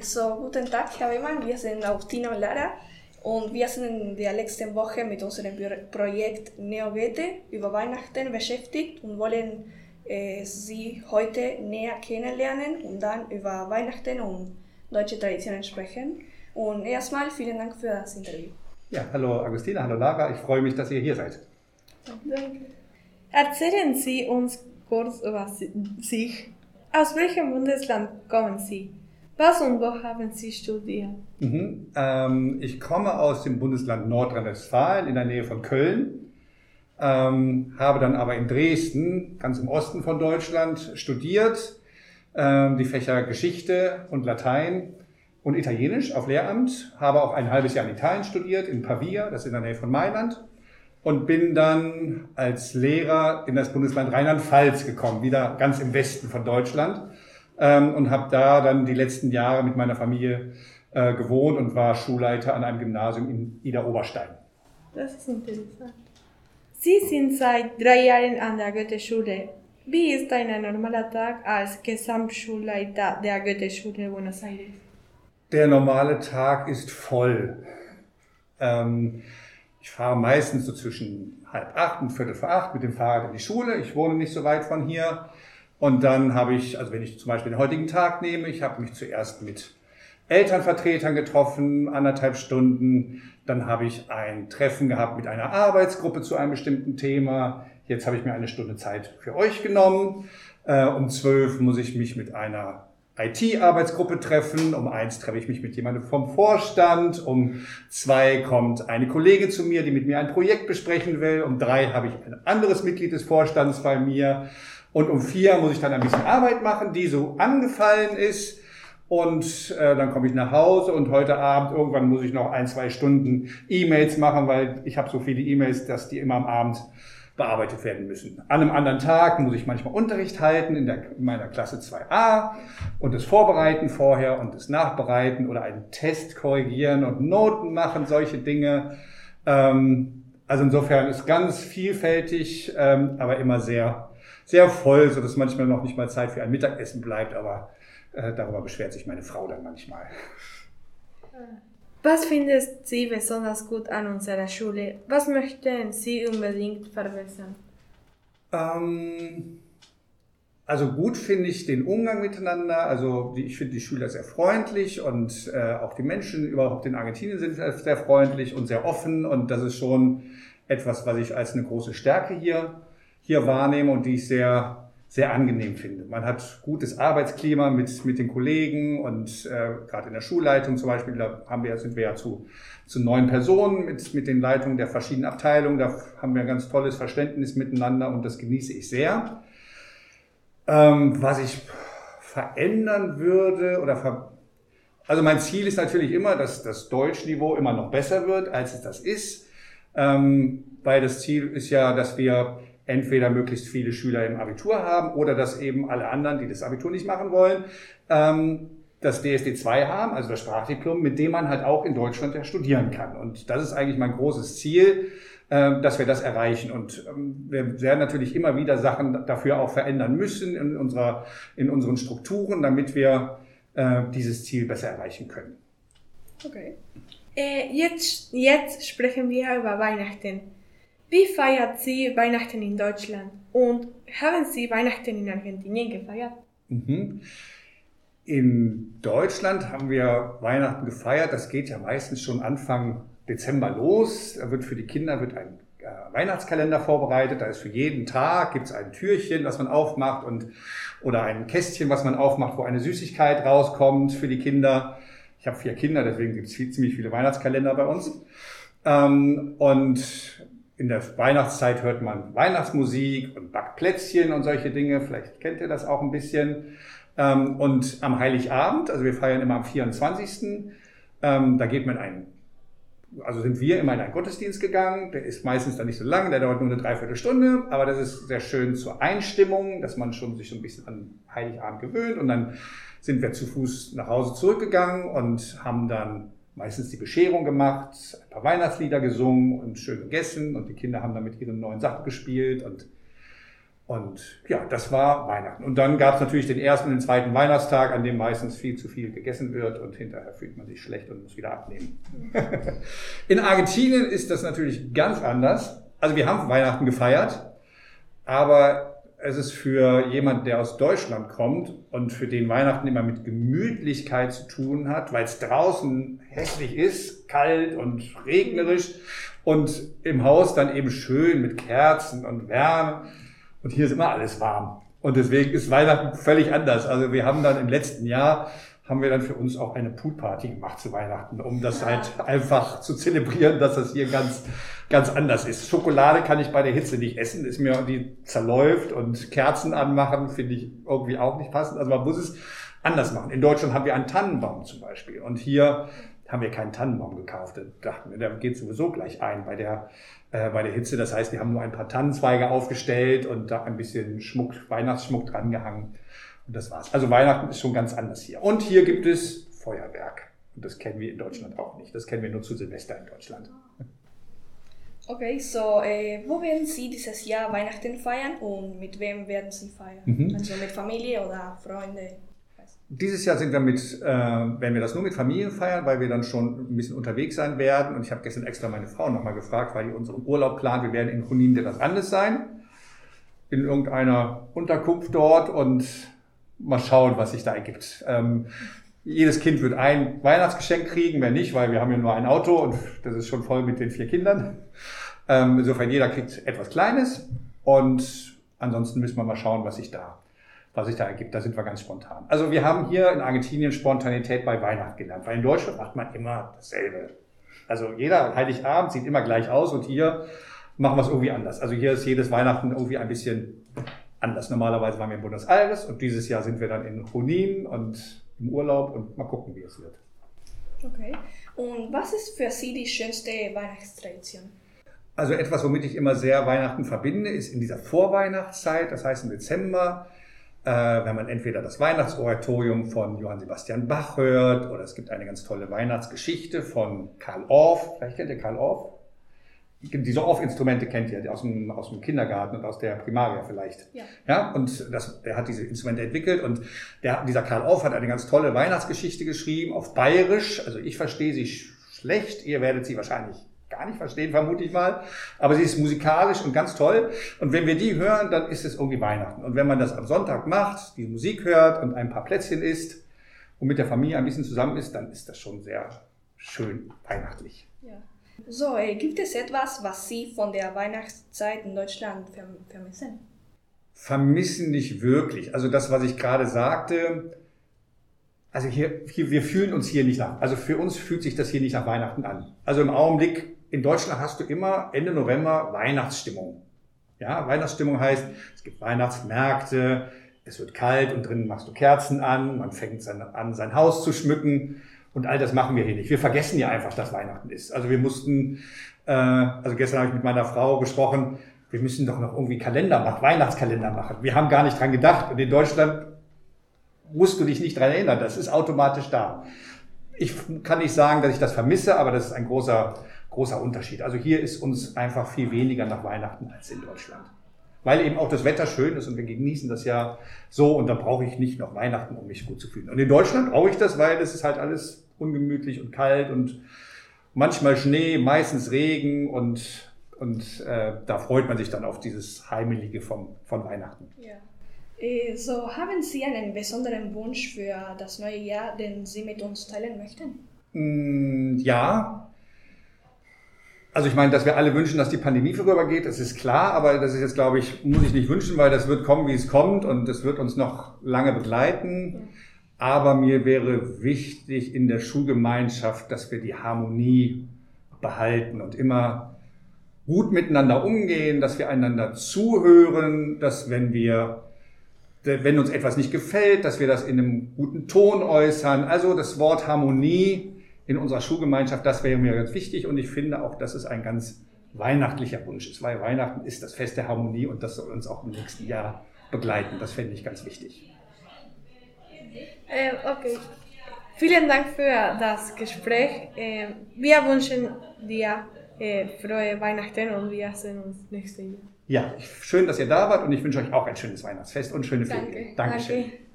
So, guten Tag, Herr Wehmann. Wir sind Agustina und Lara und wir sind in der letzten Woche mit unserem Projekt NeoGete über Weihnachten beschäftigt und wollen äh, Sie heute näher kennenlernen und dann über Weihnachten und deutsche Traditionen sprechen. Und erstmal vielen Dank für das Interview. Ja, hallo Agustina, hallo Lara, ich freue mich, dass ihr hier seid. Danke. Erzählen Sie uns kurz über sich. Aus welchem Bundesland kommen Sie? Was und wo haben Sie studiert? Mhm. Ähm, ich komme aus dem Bundesland Nordrhein-Westfalen in der Nähe von Köln, ähm, habe dann aber in Dresden, ganz im Osten von Deutschland, studiert, ähm, die Fächer Geschichte und Latein und Italienisch auf Lehramt, habe auch ein halbes Jahr in Italien studiert, in Pavia, das ist in der Nähe von Mailand, und bin dann als Lehrer in das Bundesland Rheinland-Pfalz gekommen, wieder ganz im Westen von Deutschland ähm, und habe da dann die letzten Jahre mit meiner Familie äh, gewohnt und war Schulleiter an einem Gymnasium in Ida Oberstein. Das ist interessant. Sie sind seit drei Jahren an der Goethe-Schule. Wie ist ein normaler Tag als Gesamtschulleiter der Goethe-Schule Buenos Aires? Der normale Tag ist voll. Ähm, ich fahre meistens so zwischen halb acht und viertel vor acht mit dem Fahrrad in die Schule. Ich wohne nicht so weit von hier. Und dann habe ich, also wenn ich zum Beispiel den heutigen Tag nehme, ich habe mich zuerst mit Elternvertretern getroffen, anderthalb Stunden. Dann habe ich ein Treffen gehabt mit einer Arbeitsgruppe zu einem bestimmten Thema. Jetzt habe ich mir eine Stunde Zeit für euch genommen. Äh, um zwölf muss ich mich mit einer IT-Arbeitsgruppe treffen. Um eins treffe ich mich mit jemandem vom Vorstand. Um zwei kommt eine Kollegin zu mir, die mit mir ein Projekt besprechen will. Um drei habe ich ein anderes Mitglied des Vorstands bei mir. Und um vier muss ich dann ein bisschen Arbeit machen, die so angefallen ist. Und äh, dann komme ich nach Hause und heute Abend irgendwann muss ich noch ein, zwei Stunden E-Mails machen, weil ich habe so viele E-Mails, dass die immer am Abend bearbeitet werden müssen. An einem anderen Tag muss ich manchmal Unterricht halten in, der, in meiner Klasse 2a und das vorbereiten vorher und das nachbereiten oder einen Test korrigieren und Noten machen, solche Dinge. Ähm, also insofern ist ganz vielfältig, ähm, aber immer sehr sehr voll, so dass manchmal noch nicht mal Zeit für ein Mittagessen bleibt, aber äh, darüber beschwert sich meine Frau dann manchmal. Was findet Sie besonders gut an unserer Schule? Was möchten Sie unbedingt verbessern? Ähm, also gut finde ich den Umgang miteinander. Also ich finde die Schüler sehr freundlich und äh, auch die Menschen überhaupt in Argentinien sind sehr freundlich und sehr offen und das ist schon etwas, was ich als eine große Stärke hier hier wahrnehme und die ich sehr, sehr angenehm finde. Man hat gutes Arbeitsklima mit, mit den Kollegen und äh, gerade in der Schulleitung zum Beispiel, da haben wir, sind wir ja zu, zu neun Personen mit, mit den Leitungen der verschiedenen Abteilungen. Da haben wir ein ganz tolles Verständnis miteinander und das genieße ich sehr. Ähm, was ich verändern würde oder ver also mein Ziel ist natürlich immer, dass das Deutschniveau immer noch besser wird, als es das ist. Ähm, weil das Ziel ist ja, dass wir entweder möglichst viele Schüler im Abitur haben oder dass eben alle anderen, die das Abitur nicht machen wollen, ähm, das DSD2 haben, also das Sprachdiplom, mit dem man halt auch in Deutschland ja studieren kann. Und das ist eigentlich mein großes Ziel, äh, dass wir das erreichen. Und ähm, wir werden natürlich immer wieder Sachen dafür auch verändern müssen in, unserer, in unseren Strukturen, damit wir äh, dieses Ziel besser erreichen können. Okay. Äh, jetzt, jetzt sprechen wir über Weihnachten. Wie feiert Sie Weihnachten in Deutschland? Und haben Sie Weihnachten in Argentinien gefeiert? Mhm. In Deutschland haben wir Weihnachten gefeiert. Das geht ja meistens schon Anfang Dezember los. Da wird für die Kinder wird ein äh, Weihnachtskalender vorbereitet. Da ist für jeden Tag gibt es ein Türchen, was man aufmacht und oder ein Kästchen, was man aufmacht, wo eine Süßigkeit rauskommt für die Kinder. Ich habe vier Kinder, deswegen gibt es ziemlich viele Weihnachtskalender bei uns. Ähm, und in der Weihnachtszeit hört man Weihnachtsmusik und backt Plätzchen und solche Dinge. Vielleicht kennt ihr das auch ein bisschen. Ähm, und am Heiligabend, also wir feiern immer am 24. Ähm, da geht man einen, also sind wir immer in einen Gottesdienst gegangen. Der ist meistens dann nicht so lang, der dauert nur eine Dreiviertelstunde, aber das ist sehr schön zur Einstimmung, dass man schon sich so ein bisschen an Heiligabend gewöhnt. Und dann sind wir zu Fuß nach Hause zurückgegangen und haben dann meistens die Bescherung gemacht, ein paar Weihnachtslieder gesungen und schön gegessen und die Kinder haben dann mit ihren neuen Sachen gespielt und Und ja, das war Weihnachten. Und dann gab es natürlich den ersten und den zweiten Weihnachtstag, an dem meistens viel zu viel gegessen wird und hinterher fühlt man sich schlecht und muss wieder abnehmen. In Argentinien ist das natürlich ganz anders. Also wir haben Weihnachten gefeiert, aber es ist für jemand, der aus Deutschland kommt und für den Weihnachten immer mit Gemütlichkeit zu tun hat, weil es draußen hässlich ist, kalt und regnerisch und im Haus dann eben schön mit Kerzen und Wärme und hier ist immer alles warm. Und deswegen ist Weihnachten völlig anders. Also wir haben dann im letzten Jahr haben wir dann für uns auch eine Poolparty gemacht zu Weihnachten, um das halt einfach zu zelebrieren, dass das hier ganz, ganz anders ist. Schokolade kann ich bei der Hitze nicht essen, ist mir die zerläuft und Kerzen anmachen finde ich irgendwie auch nicht passend. Also man muss es anders machen. In Deutschland haben wir einen Tannenbaum zum Beispiel und hier haben wir keinen Tannenbaum gekauft. Da dachten wir, der geht sowieso gleich ein bei der äh, bei der Hitze. Das heißt, wir haben nur ein paar Tannenzweige aufgestellt und da ein bisschen Schmuck, Weihnachtsschmuck drangehangen. Und das war's. Also Weihnachten ist schon ganz anders hier. Und hier gibt es Feuerwerk. Und das kennen wir in Deutschland auch nicht. Das kennen wir nur zu Silvester in Deutschland. Okay, so, äh, wo werden Sie dieses Jahr Weihnachten feiern und mit wem werden Sie feiern? Mhm. Also mit Familie oder Freunde? Dieses Jahr sind wir mit, äh, werden wir das nur mit Familie feiern, weil wir dann schon ein bisschen unterwegs sein werden. Und ich habe gestern extra meine Frau nochmal gefragt, weil die unseren Urlaub plant. Wir werden in Junin de las Andes sein, in irgendeiner Unterkunft dort und mal schauen, was sich da ergibt. Ähm, jedes Kind wird ein Weihnachtsgeschenk kriegen, mehr nicht, weil wir haben ja nur ein Auto und das ist schon voll mit den vier Kindern. Ähm, insofern jeder kriegt etwas Kleines und ansonsten müssen wir mal schauen, was sich da was sich da ergibt. Da sind wir ganz spontan. Also wir haben hier in Argentinien Spontanität bei Weihnachten gelernt, weil in Deutschland macht man immer dasselbe. Also jeder Heiligabend sieht immer gleich aus und hier machen wir es irgendwie anders. Also hier ist jedes Weihnachten irgendwie ein bisschen anders. Normalerweise waren wir in Buenos Aires und dieses Jahr sind wir dann in Junin und im Urlaub und mal gucken, wie es wird. Okay. Und was ist für Sie die schönste Weihnachtstradition? Also etwas, womit ich immer sehr Weihnachten verbinde, ist in dieser Vorweihnachtszeit, das heißt im Dezember, äh, wenn man entweder das Weihnachtsoratorium von Johann Sebastian Bach hört oder es gibt eine ganz tolle Weihnachtsgeschichte von Karl Orff. Vielleicht kennt ihr Karl Orff? Diese Orff-Instrumente kennt ihr aus dem, aus dem Kindergarten und aus der Primaria vielleicht. Ja. ja und das, er hat diese Instrumente entwickelt und der, dieser Karl Orff hat eine ganz tolle Weihnachtsgeschichte geschrieben auf Bayerisch. Also ich verstehe sie schlecht, ihr werdet sie wahrscheinlich gar nicht verstehen, vermute ich mal. Aber sie ist musikalisch und ganz toll. Und wenn wir die hören, dann ist es irgendwie Weihnachten. Und wenn man das am Sonntag macht, die Musik hört und ein paar Plätzchen isst und mit der Familie ein bisschen zusammen ist, dann ist das schon sehr schön weihnachtlich. Ja. So, äh, gibt es etwas, was Sie von der Weihnachtszeit in Deutschland vermissen? Vermissen nicht wirklich. Also das, was ich gerade sagte, also hier, hier, wir fühlen uns hier nicht nach, also für uns fühlt sich das hier nicht nach Weihnachten an. Also im Augenblick in Deutschland hast du immer Ende November Weihnachtsstimmung. Ja, Weihnachtsstimmung heißt, es gibt Weihnachtsmärkte, es wird kalt und drinnen machst du Kerzen an, man fängt an, sein Haus zu schmücken und all das machen wir hier nicht. Wir vergessen ja einfach, dass Weihnachten ist. Also wir mussten, äh, also gestern habe ich mit meiner Frau gesprochen, wir müssen doch noch irgendwie Kalender machen, Weihnachtskalender machen. Wir haben gar nicht dran gedacht und in Deutschland musst du dich nicht dran erinnern, das ist automatisch da. Ich kann nicht sagen, dass ich das vermisse, aber das ist ein großer großer Unterschied. Also hier ist uns einfach viel weniger nach Weihnachten als in Deutschland. Weil eben auch das Wetter schön ist und wir genießen das ja so und da brauche ich nicht noch Weihnachten, um mich gut zu fühlen. Und in Deutschland brauche ich das, weil es ist halt alles ungemütlich und kalt und manchmal Schnee, meistens Regen und, und äh, da freut man sich dann auf dieses Heimelige vom, von Weihnachten. Ja. Äh, so, haben Sie einen besonderen Wunsch für das neue Jahr, den Sie mit uns teilen möchten? Mm, ja, also ich meine, dass wir alle wünschen, dass die Pandemie vorübergeht, das ist klar, aber das ist jetzt, glaube ich, muss ich nicht wünschen, weil das wird kommen, wie es kommt und es wird uns noch lange begleiten. Aber mir wäre wichtig in der Schulgemeinschaft, dass wir die Harmonie behalten und immer gut miteinander umgehen, dass wir einander zuhören, dass wenn wir, wenn uns etwas nicht gefällt, dass wir das in einem guten Ton äußern. Also das Wort Harmonie in unserer Schulgemeinschaft, das wäre mir ganz wichtig und ich finde auch, dass es ein ganz weihnachtlicher Wunsch ist, weil Weihnachten ist das Fest der Harmonie und das soll uns auch im nächsten Jahr begleiten. Das fände ich ganz wichtig. Äh, okay. Vielen Dank für das Gespräch. Äh, wir wünschen dir äh, frohe Weihnachten und wir sehen uns nächstes Jahr. Ja, schön, dass ihr da wart und ich wünsche euch auch ein schönes Weihnachtsfest und schöne Danke. Ferien. Dankeschön. Danke.